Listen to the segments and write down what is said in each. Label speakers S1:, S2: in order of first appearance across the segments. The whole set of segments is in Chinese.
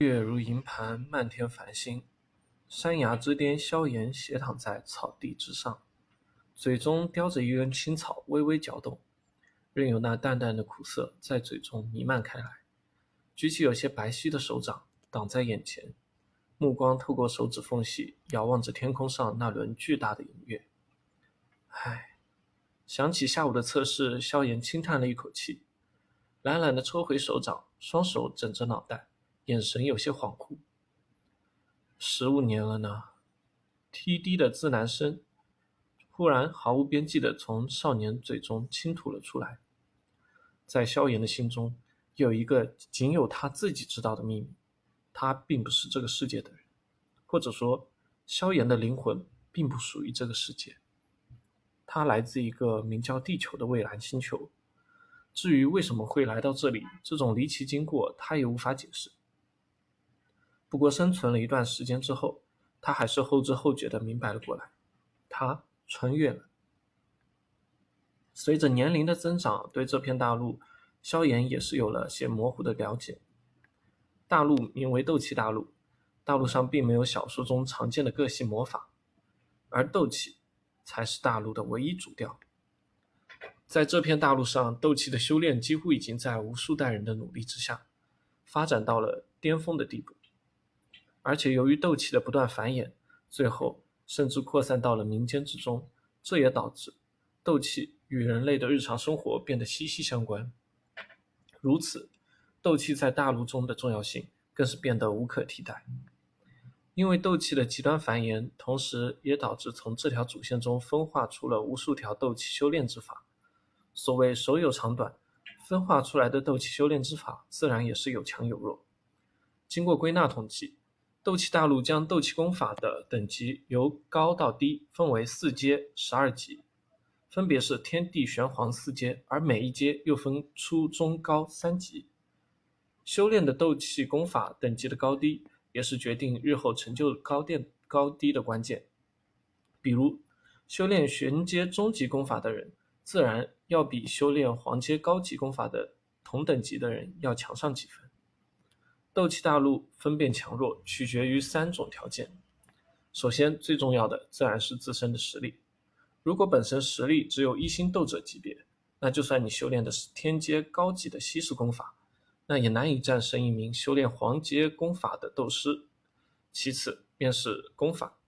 S1: 月如银盘，漫天繁星。山崖之巅，萧炎斜躺在草地之上，嘴中叼着一根青草，微微嚼动，任由那淡淡的苦涩在嘴中弥漫开来。举起有些白皙的手掌挡在眼前，目光透过手指缝隙遥望着天空上那轮巨大的银月。唉，想起下午的测试，萧炎轻叹了一口气，懒懒地抽回手掌，双手枕着脑袋。眼神有些恍惚。十五年了呢，T D 的自男声忽然毫无边际的从少年嘴中倾吐了出来。在萧炎的心中，有一个仅有他自己知道的秘密：他并不是这个世界的人，或者说，萧炎的灵魂并不属于这个世界。他来自一个名叫地球的蔚蓝星球。至于为什么会来到这里，这种离奇经过，他也无法解释。不过生存了一段时间之后，他还是后知后觉的明白了过来，他穿越了。随着年龄的增长，对这片大陆，萧炎也是有了些模糊的了解。大陆名为斗气大陆，大陆上并没有小说中常见的各系魔法，而斗气才是大陆的唯一主调。在这片大陆上，斗气的修炼几乎已经在无数代人的努力之下，发展到了巅峰的地步。而且由于斗气的不断繁衍，最后甚至扩散到了民间之中，这也导致斗气与人类的日常生活变得息息相关。如此，斗气在大陆中的重要性更是变得无可替代。因为斗气的极端繁衍，同时也导致从这条主线中分化出了无数条斗气修炼之法。所谓手有长短，分化出来的斗气修炼之法自然也是有强有弱。经过归纳统计。斗气大陆将斗气功法的等级由高到低分为四阶十二级，分别是天地玄黄四阶，而每一阶又分初中高三级。修炼的斗气功法等级的高低，也是决定日后成就高殿高低的关键。比如，修炼玄阶中级功法的人，自然要比修炼黄阶高级功法的同等级的人要强上几分。斗气大陆分辨强弱取决于三种条件。首先，最重要的自然是自身的实力。如果本身实力只有一星斗者级别，那就算你修炼的是天阶高级的稀释功法，那也难以战胜一名修炼黄阶功法的斗师。其次便是功法。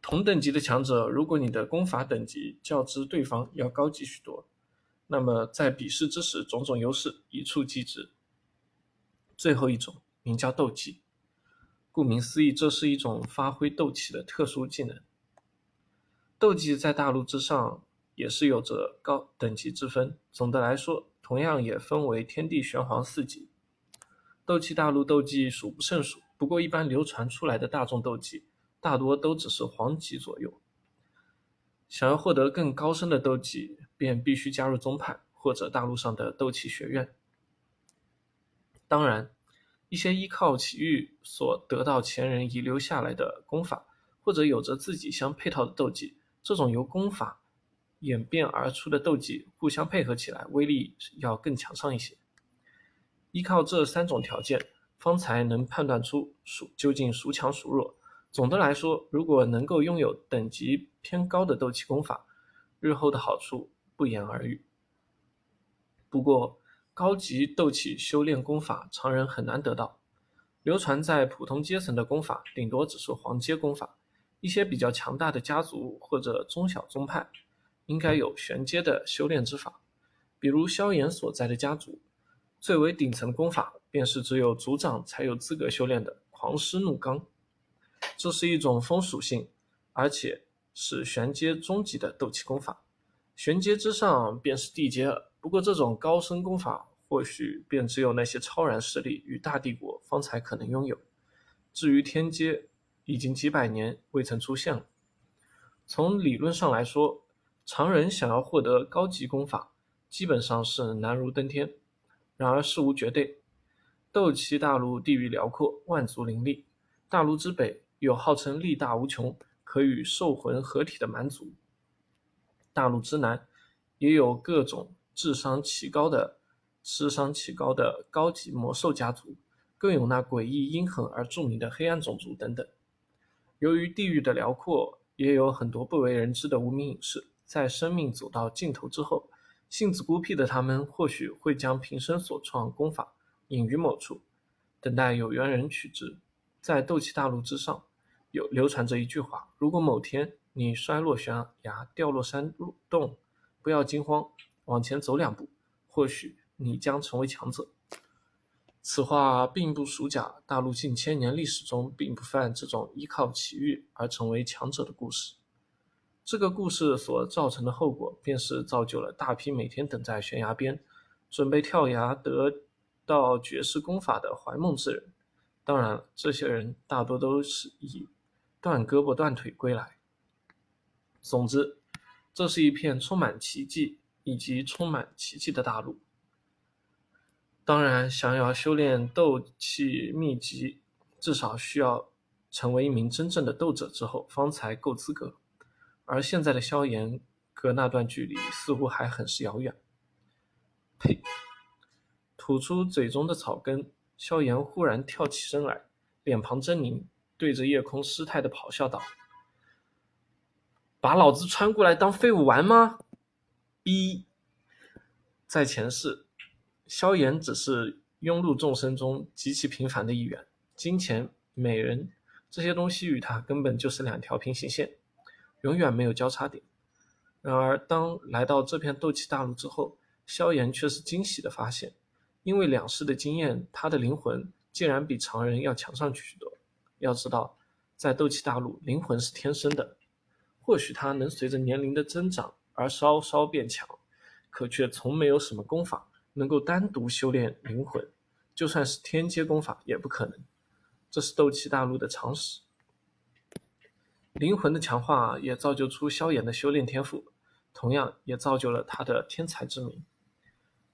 S1: 同等级的强者，如果你的功法等级较之对方要高级许多，那么在比试之时，种种优势一触即止。最后一种名叫斗技，顾名思义，这是一种发挥斗气的特殊技能。斗技在大陆之上也是有着高等级之分。总的来说，同样也分为天地玄黄四级。斗气大陆斗技数不胜数，不过一般流传出来的大众斗技大多都只是黄级左右。想要获得更高深的斗技，便必须加入宗派或者大陆上的斗气学院。当然，一些依靠奇遇所得到前人遗留下来的功法，或者有着自己相配套的斗技，这种由功法演变而出的斗技，互相配合起来，威力要更强上一些。依靠这三种条件，方才能判断出孰究竟孰强孰弱。总的来说，如果能够拥有等级偏高的斗气功法，日后的好处不言而喻。不过，高级斗气修炼功法，常人很难得到。流传在普通阶层的功法，顶多只是黄阶功法。一些比较强大的家族或者中小宗派，应该有玄阶的修炼之法。比如萧炎所在的家族，最为顶层功法，便是只有族长才有资格修炼的狂狮怒罡。这是一种风属性，而且是玄阶中级的斗气功法。玄阶之上便是地阶了。不过，这种高深功法或许便只有那些超然势力与大帝国方才可能拥有。至于天阶，已经几百年未曾出现了。从理论上来说，常人想要获得高级功法，基本上是难如登天。然而事无绝对，斗气大陆地域辽阔，万族林立。大陆之北有号称力大无穷，可与兽魂合体的蛮族；大陆之南也有各种。智商奇高的、智商奇高的高级魔兽家族，更有那诡异阴狠而著名的黑暗种族等等。由于地域的辽阔，也有很多不为人知的无名隐士。在生命走到尽头之后，性子孤僻的他们或许会将平生所创功法隐于某处，等待有缘人取之。在斗气大陆之上，有流传着一句话：如果某天你摔落悬崖，掉落山洞，不要惊慌，往前走两步，或许你将成为强者。此话并不属假，大陆近千年历史中并不犯这种依靠奇遇而成为强者的故事。这个故事所造成的后果，便是造就了大批每天等在悬崖边，准备跳崖得到绝世功法的怀梦之人。当然，这些人大多都是以断胳膊断腿归来。总之，这是一片充满奇迹以及充满奇迹的大陆。当然，想要修炼斗气秘籍，至少需要成为一名真正的斗者之后，方才够资格。而现在的萧炎，隔那段距离似乎还很是遥远。呸！吐出嘴中的草根，萧炎忽然跳起身来，脸庞狰狞，对着夜空失态的咆哮道：“把老子穿过来当废物玩吗？”一！在前世，萧炎只是庸碌众生中极其平凡的一员，金钱、美人这些东西与他根本就是两条平行线。永远没有交叉点。然而，当来到这片斗气大陆之后，萧炎却是惊喜的发现，因为两世的经验，他的灵魂竟然比常人要强上许多。要知道，在斗气大陆，灵魂是天生的，或许他能随着年龄的增长而稍稍变强，可却从没有什么功法能够单独修炼灵魂，就算是天阶功法也不可能。这是斗气大陆的常识。灵魂的强化也造就出萧炎的修炼天赋，同样也造就了他的天才之名。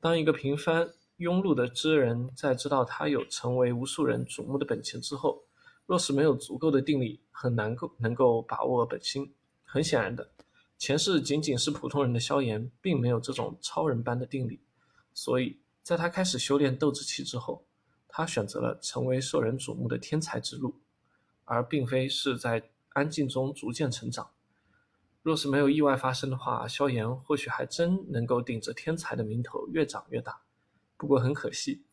S1: 当一个平凡庸碌的知人在知道他有成为无数人瞩目的本钱之后，若是没有足够的定力，很难够能够把握本心。很显然的，前世仅仅是普通人的萧炎，并没有这种超人般的定力，所以在他开始修炼斗之气之后，他选择了成为受人瞩目的天才之路，而并非是在。安静中逐渐成长。若是没有意外发生的话，萧炎或许还真能够顶着天才的名头越长越大。不过很可惜，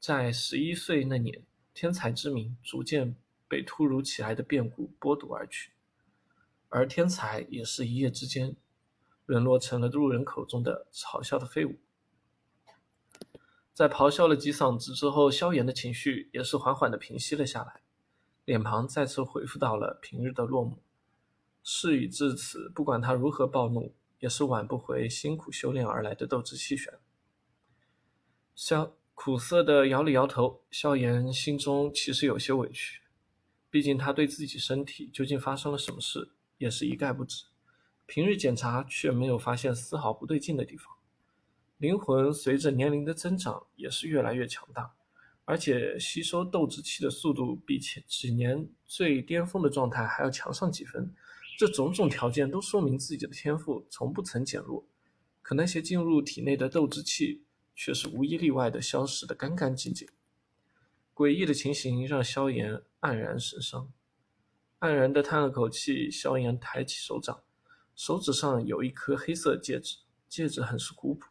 S1: 在十一岁那年，天才之名逐渐被突如其来的变故剥夺而去，而天才也是一夜之间沦落成了路人口中的嘲笑的废物。在咆哮了几嗓子之后，萧炎的情绪也是缓缓的平息了下来。脸庞再次恢复到了平日的落寞。事已至此，不管他如何暴怒，也是挽不回辛苦修炼而来的斗志气旋。萧苦涩的摇了摇头，萧炎心中其实有些委屈，毕竟他对自己身体究竟发生了什么事，也是一概不知。平日检查却没有发现丝毫不对劲的地方。灵魂随着年龄的增长，也是越来越强大。而且吸收斗之气的速度比前几年最巅峰的状态还要强上几分，这种种条件都说明自己的天赋从不曾减弱。可那些进入体内的斗之气却是无一例外的消失的干干净净。诡异的情形让萧炎黯然神伤，黯然的叹了口气。萧炎抬起手掌，手指上有一颗黑色戒指，戒指很是古朴，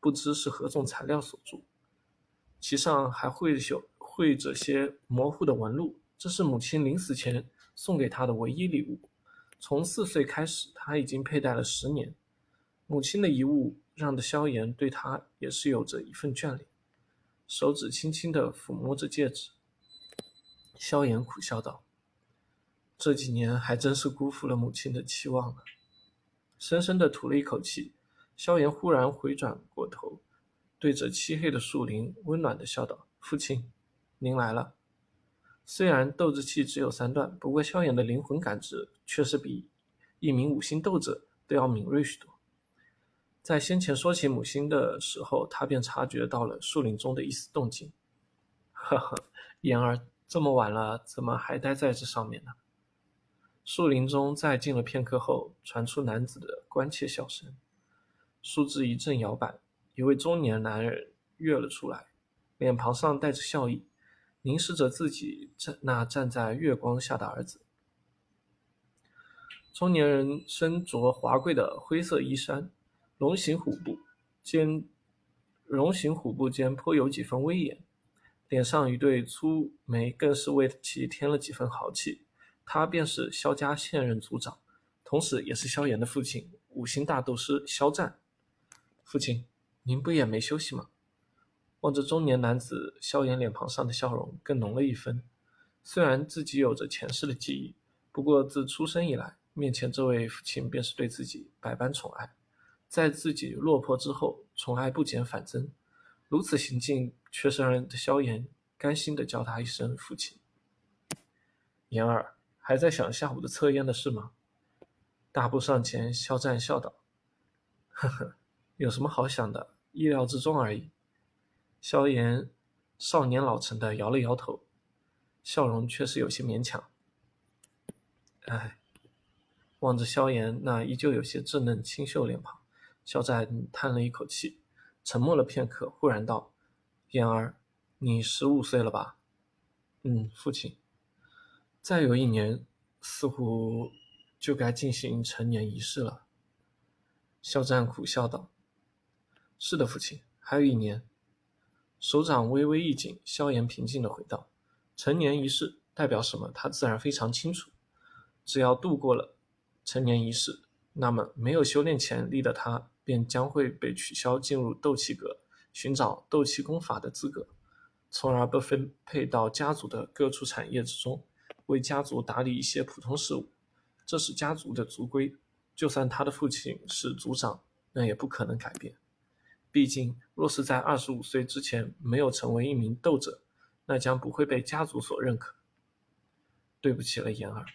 S1: 不知是何种材料所铸。其上还绘有绘着些模糊的纹路，这是母亲临死前送给他的唯一礼物。从四岁开始，他已经佩戴了十年。母亲的遗物让的萧炎对他也是有着一份眷恋。手指轻轻地抚摸着戒指，萧炎苦笑道：“这几年还真是辜负了母亲的期望了。”深深的吐了一口气，萧炎忽然回转过头。对着漆黑的树林，温暖的笑道：“父亲，您来了。”虽然斗之气只有三段，不过萧炎的灵魂感知却是比一名五星斗者都要敏锐许多。在先前说起母亲的时候，他便察觉到了树林中的一丝动静。呵呵，言儿，这么晚了，怎么还待在这上面呢？树林中再静了片刻后，传出男子的关切笑声。树枝一阵摇摆。一位中年男人跃了出来，脸庞上带着笑意，凝视着自己站那站在月光下的儿子。中年人身着华贵的灰色衣衫，龙形虎步间，龙形虎步间颇有几分威严，脸上一对粗眉更是为其添了几分豪气。他便是萧家现任族长，同时也是萧炎的父亲，五星大斗师萧战。父亲，您不也没休息吗？望着中年男子，萧炎脸庞上的笑容更浓了一分。虽然自己有着前世的记忆，不过自出生以来。面前这位父亲便是对自己百般宠爱，在自己落魄之后，宠爱不减反增，如此行径却是让萧炎甘心的叫他一声父亲。言儿还在想下午的测验的事吗？大步上前，肖战笑道：“呵呵，有什么好想的，意料之中而已。”萧炎少年老成的摇了摇头，笑容却是有些勉强。哎。望着萧炎那依旧有些稚嫩清秀脸庞，肖战叹了一口气，沉默了片刻，忽然道：“言儿，你十五岁了吧？”“嗯，父亲。”“再有一年，似乎就该进行成年仪式了。”肖战苦笑道。“是的，父亲，还有一年。”手掌微微一紧，萧炎平静的回道：“成年仪式代表什么？他自然非常清楚。只要度过了。”成年仪式，那么没有修炼潜力的他便将会被取消进入斗气阁寻找斗气功法的资格，从而被分配到家族的各处产业之中，为家族打理一些普通事务。这是家族的族规，就算他的父亲是族长，那也不可能改变。毕竟，若是在二十五岁之前没有成为一名斗者，那将不会被家族所认可。对不起了，言儿。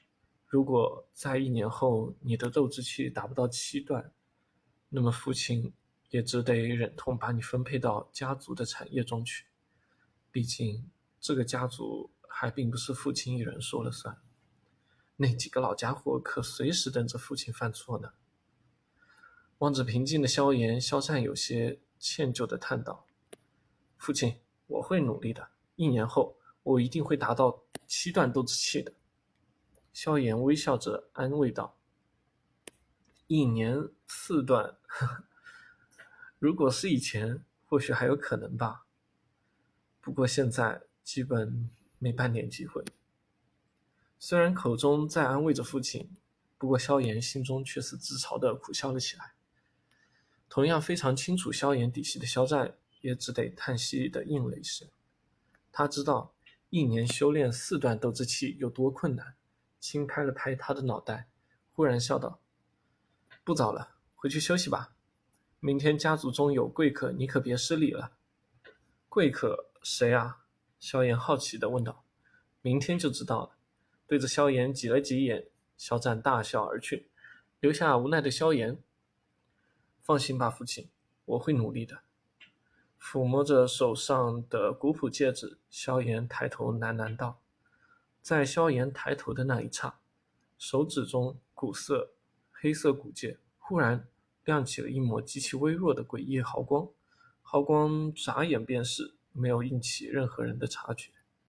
S1: 如果在一年后你的斗之气达不到七段，那么父亲也只得忍痛把你分配到家族的产业中去。毕竟这个家族还并不是父亲一人说了算，那几个老家伙可随时等着父亲犯错呢。望着平静的萧炎，萧战有些歉疚的叹道：“父亲，我会努力的。一年后，我一定会达到七段斗之气的。”萧炎微笑着安慰道：“一年四段，如果是以前，或许还有可能吧。不过现在基本没半点机会。”虽然口中在安慰着父亲，不过萧炎心中却是自嘲的苦笑了起来。同样非常清楚萧炎底细的萧战，也只得叹息的应了一声。他知道一年修炼四段斗之气有多困难。轻拍了拍他的脑袋，忽然笑道：“不早了，回去休息吧。明天家族中有贵客，你可别失礼了。”“贵客谁啊？”萧炎好奇的问道。“明天就知道了。”对着萧炎挤了挤眼，萧战大笑而去，留下无奈的萧炎。“放心吧，父亲，我会努力的。”抚摸着手上的古朴戒指，萧炎抬头喃喃道。在萧炎抬头的那一刹，手指中古色黑色古戒忽然亮起了一抹极其微弱的诡异毫光，毫光眨眼便逝，没有引起任何人的察觉。